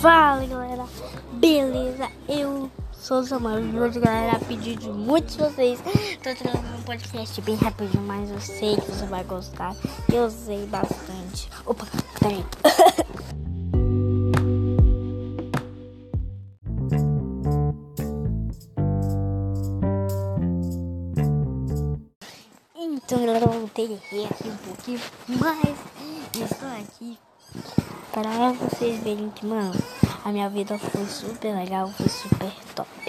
Fala galera, beleza? Eu sou o Samuel e hoje galera, a pedido de muitos de vocês, tô trazendo um podcast bem rapidinho, mas eu sei que você vai gostar. Eu usei bastante. Opa, peraí. Então galera, eu voltei aqui um pouquinho, mas estou aqui para vocês verem que, mano, a minha vida foi super legal, foi super top.